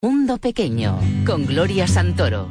Mundo Pequeño con Gloria Santoro.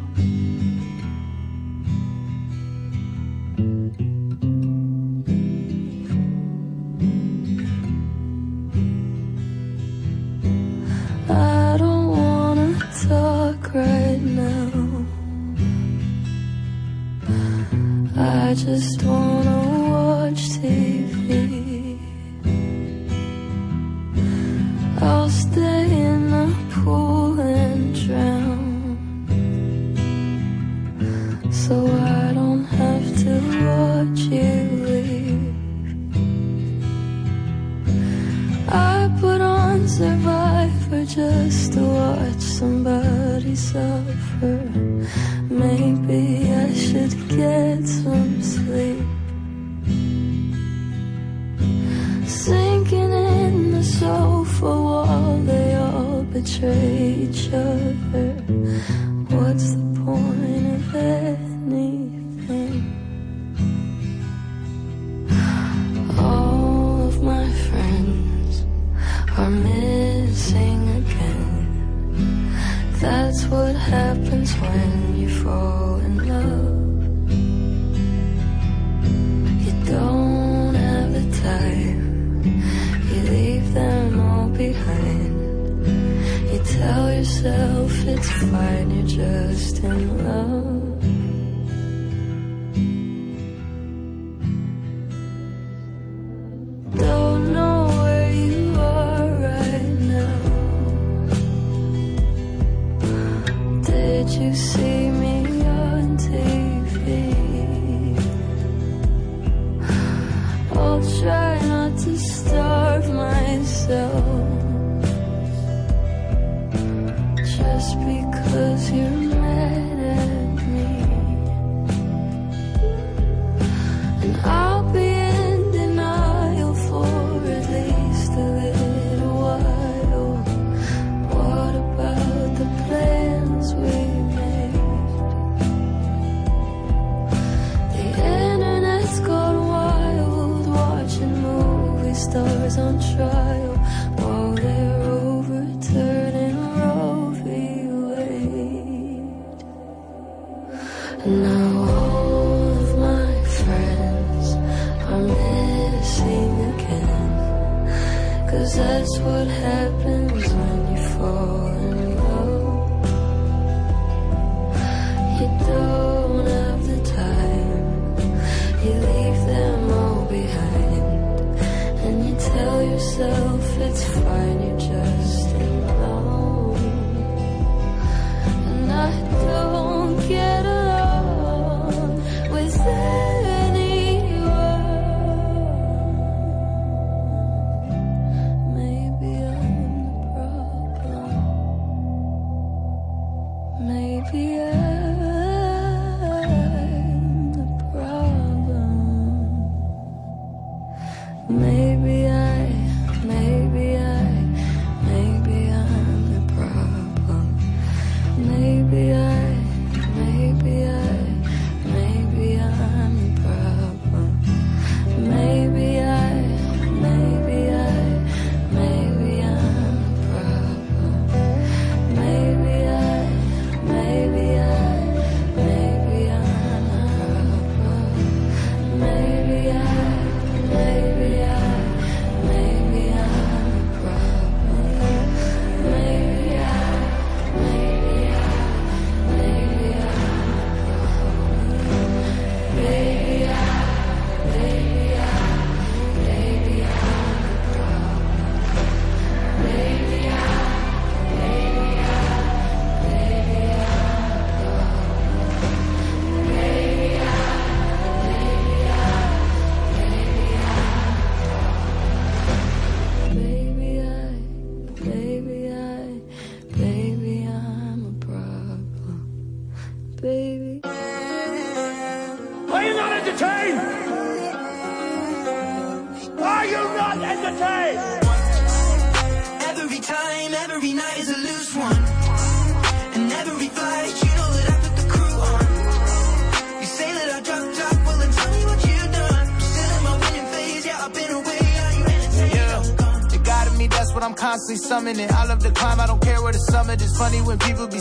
Maybe I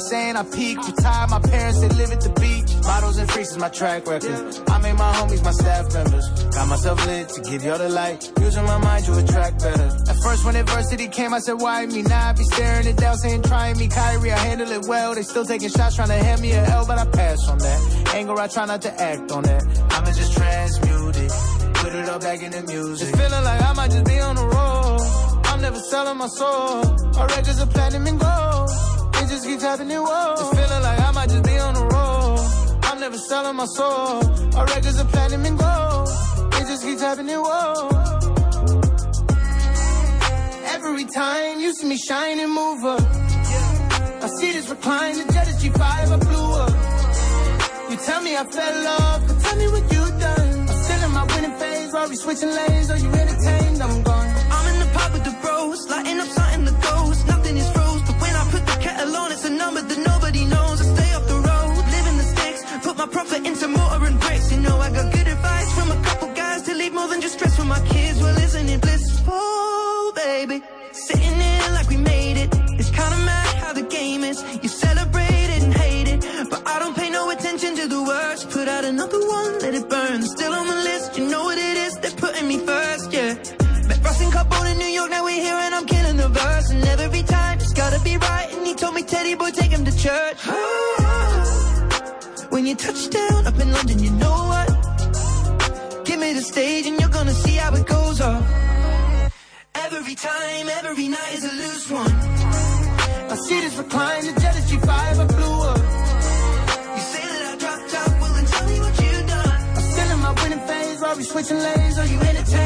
saying I peak. Retired, my parents, they live at the beach. Models and freaks is my track record. I made my homies my staff members. Got myself lit to give y'all the light. Using my mind to attract better. At first, when adversity came, I said, why me? Now I be staring it down, saying, trying me. Kyrie, I handle it well. They still taking shots, trying to hand me a L, but I pass on that. Anger, I try not to act on that. I'ma just transmute it. Put it all back in the music. It's feeling like I might just be on the road. I'm never selling my soul. Our records are platinum and gold. It just keeps happening, whoa. It's feeling like I might just be on the road. I'm never selling my soul. Our records are platinum and gold. It just keeps happening, whoa. Every time you see me shine and move up. I see this recline, the jet is G5, I blew up. You tell me I fell off, but tell me what you done. I'm still in my winning phase, we switching lanes, are you entertained? I'm gone. I'm in the pub with the bros, lighting up something that goes. On, it's a number that nobody knows. I stay up the road, live in the sticks, put my profit into mortar and bricks. You know I got good advice from a couple guys to leave more than just stress for my kids. Well, isn't it blissful, baby? Sitting in like we made it. It's kinda mad how the game is. You celebrate it and hate it, but I don't pay no attention to the words. Put out another one, let it burn. Still on the list, you know what it is. They're putting me first, yeah. Met Ross and Carbone in New York, now we're here and I'm killing the verse. And every time, it's gotta be right. Teddy boy, take him to church. When you touch down up in London, you know what? Give me the stage and you're gonna see how it goes up. Every time, every night is a loose one. I see this recline, the is G5, I blew up. You say that I dropped out, well then tell me what you done. I'm still in my winning phase, while we switching lanes, are you entertained?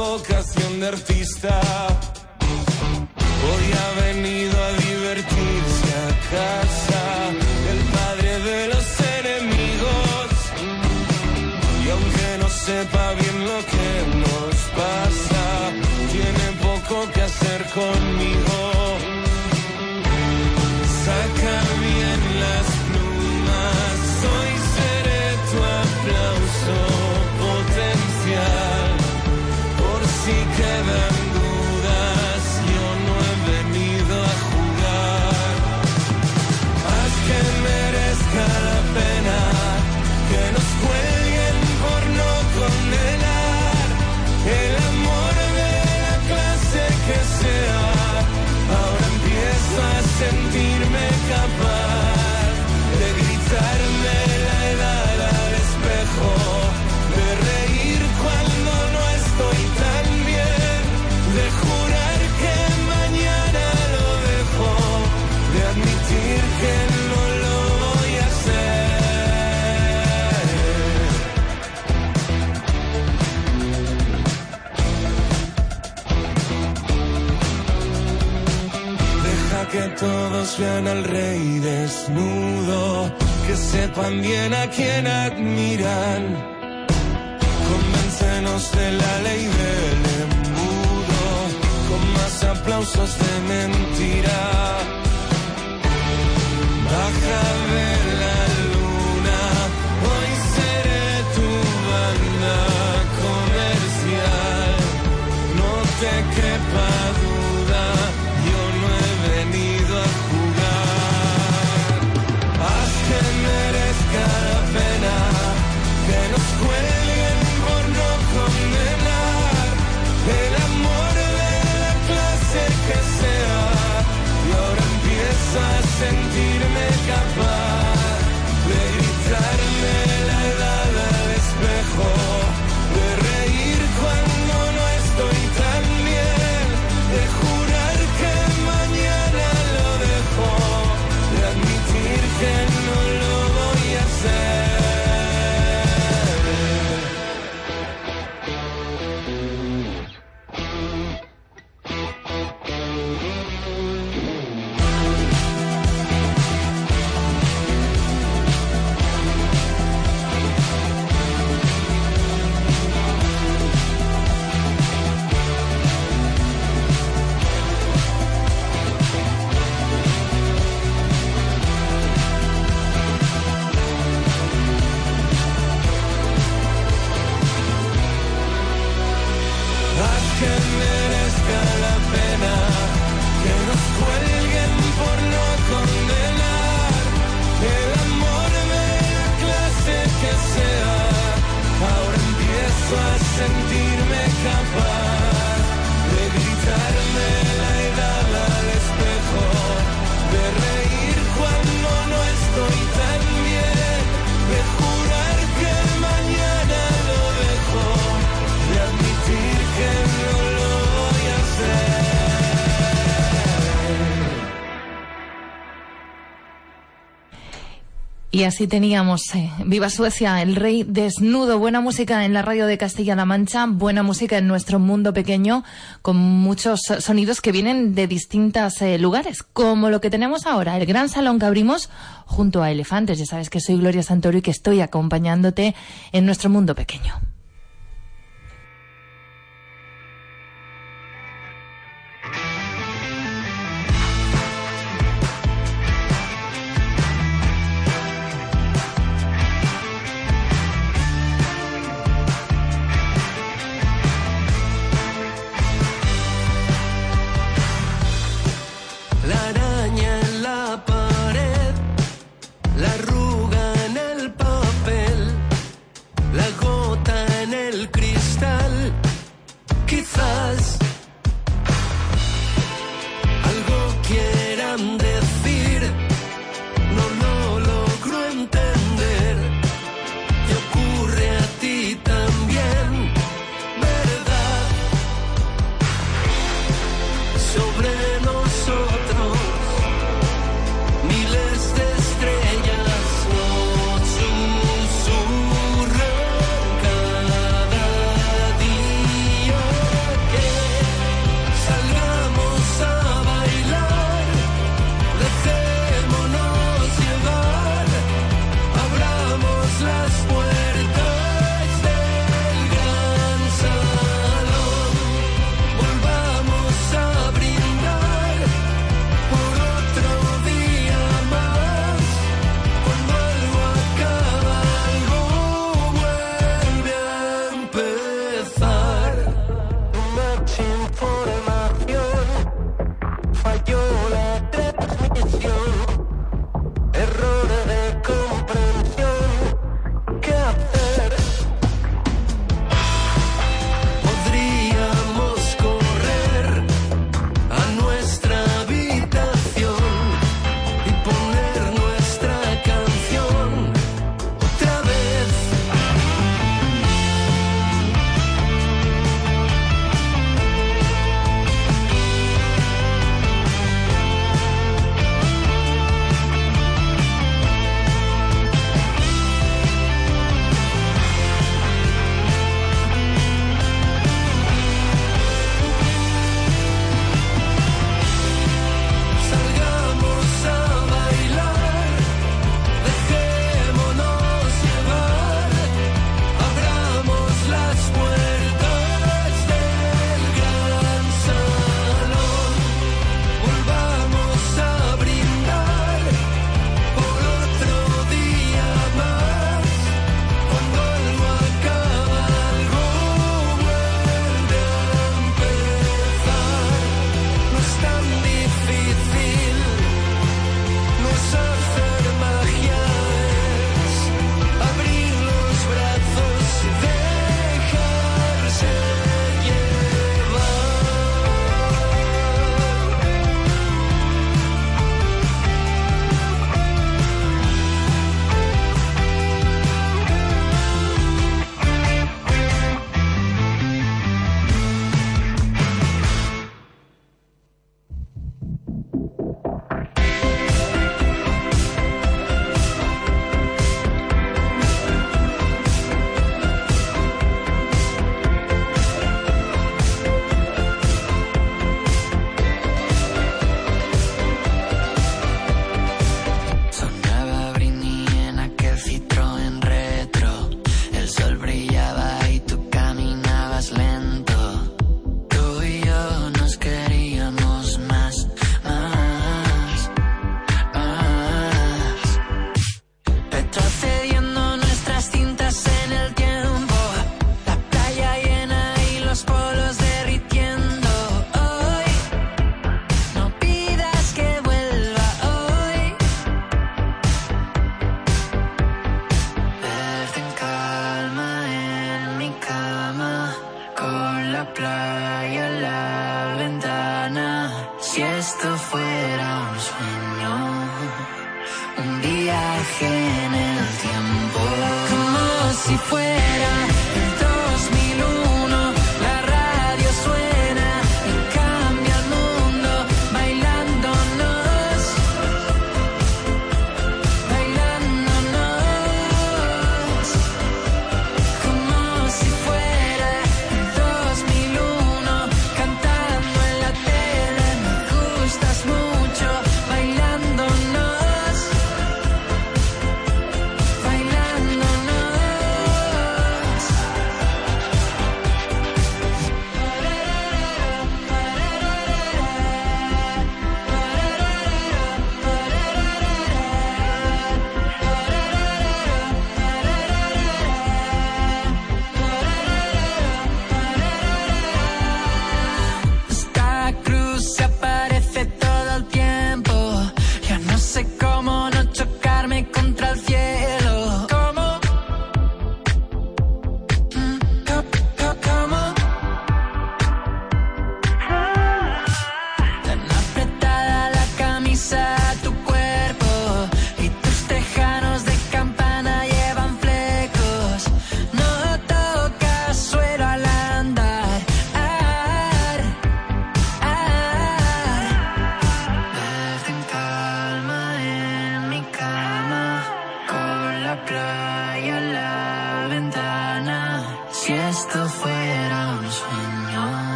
vocación de artista. Hoy ha venido a divertirse a casa. vean al rey desnudo, que sepan bien a quién admiran. Convéncenos de la ley del embudo, con más aplausos de mentira. Y así teníamos eh, Viva Suecia, el rey desnudo, buena música en la radio de Castilla-La Mancha, buena música en nuestro mundo pequeño, con muchos sonidos que vienen de distintos eh, lugares, como lo que tenemos ahora, el gran salón que abrimos junto a Elefantes. Ya sabes que soy Gloria Santoro y que estoy acompañándote en nuestro mundo pequeño.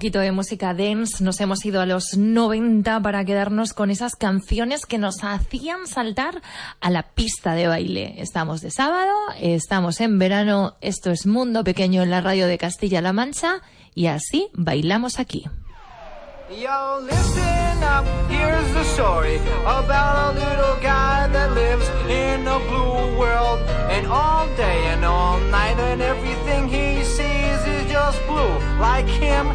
poquito de música dance, nos hemos ido a los 90 para quedarnos con esas canciones que nos hacían saltar a la pista de baile. Estamos de sábado, estamos en verano, esto es Mundo Pequeño en la radio de Castilla-La Mancha y así bailamos aquí. Yo, listen up, here's the story about a little guy that lives in a blue world. And all day and all night, and everything he sees is just blue, like him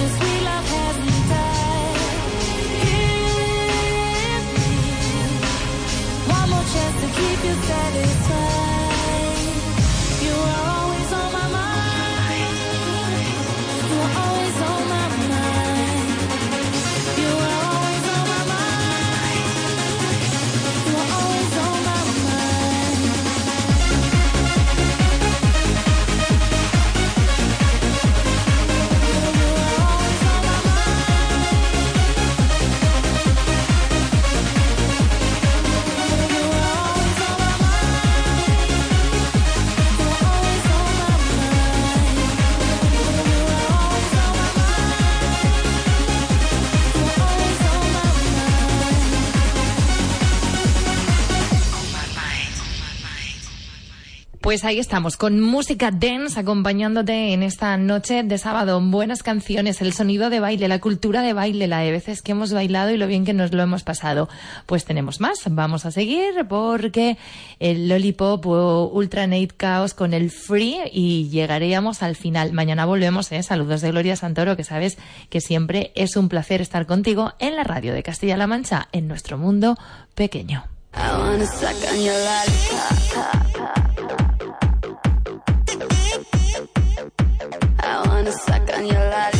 just Pues ahí estamos, con música dance acompañándote en esta noche de sábado. Buenas canciones, el sonido de baile, la cultura de baile, la de veces que hemos bailado y lo bien que nos lo hemos pasado. Pues tenemos más, vamos a seguir porque el Lollipop o Ultra Nate Chaos con el Free y llegaríamos al final. Mañana volvemos, ¿eh? Saludos de Gloria Santoro, que sabes que siempre es un placer estar contigo en la radio de Castilla-La Mancha, en nuestro mundo pequeño. I wanna suck on your lollipop.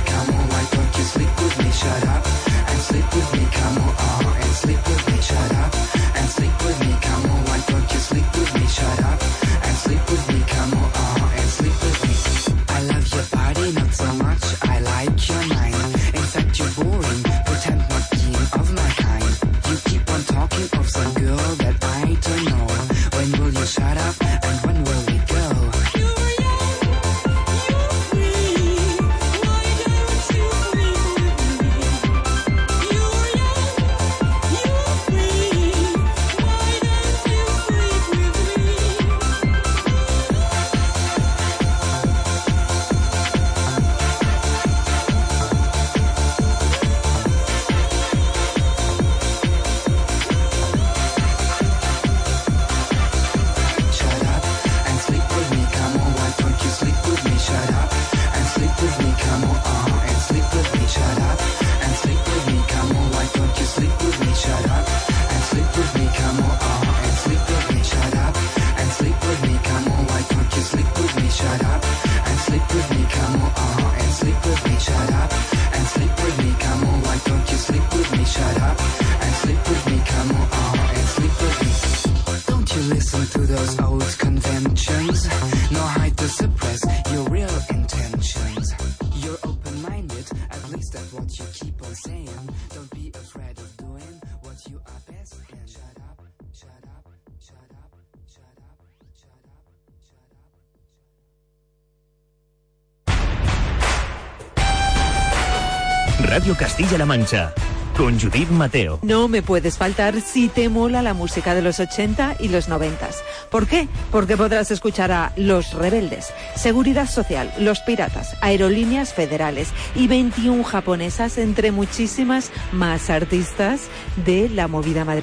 shut up and sleep with me, come on. Castilla-La Mancha, con Judith Mateo. No me puedes faltar si te mola la música de los 80 y los 90. ¿Por qué? Porque podrás escuchar a Los Rebeldes, Seguridad Social, Los Piratas, Aerolíneas Federales y 21 japonesas entre muchísimas más artistas de la movida madrileña.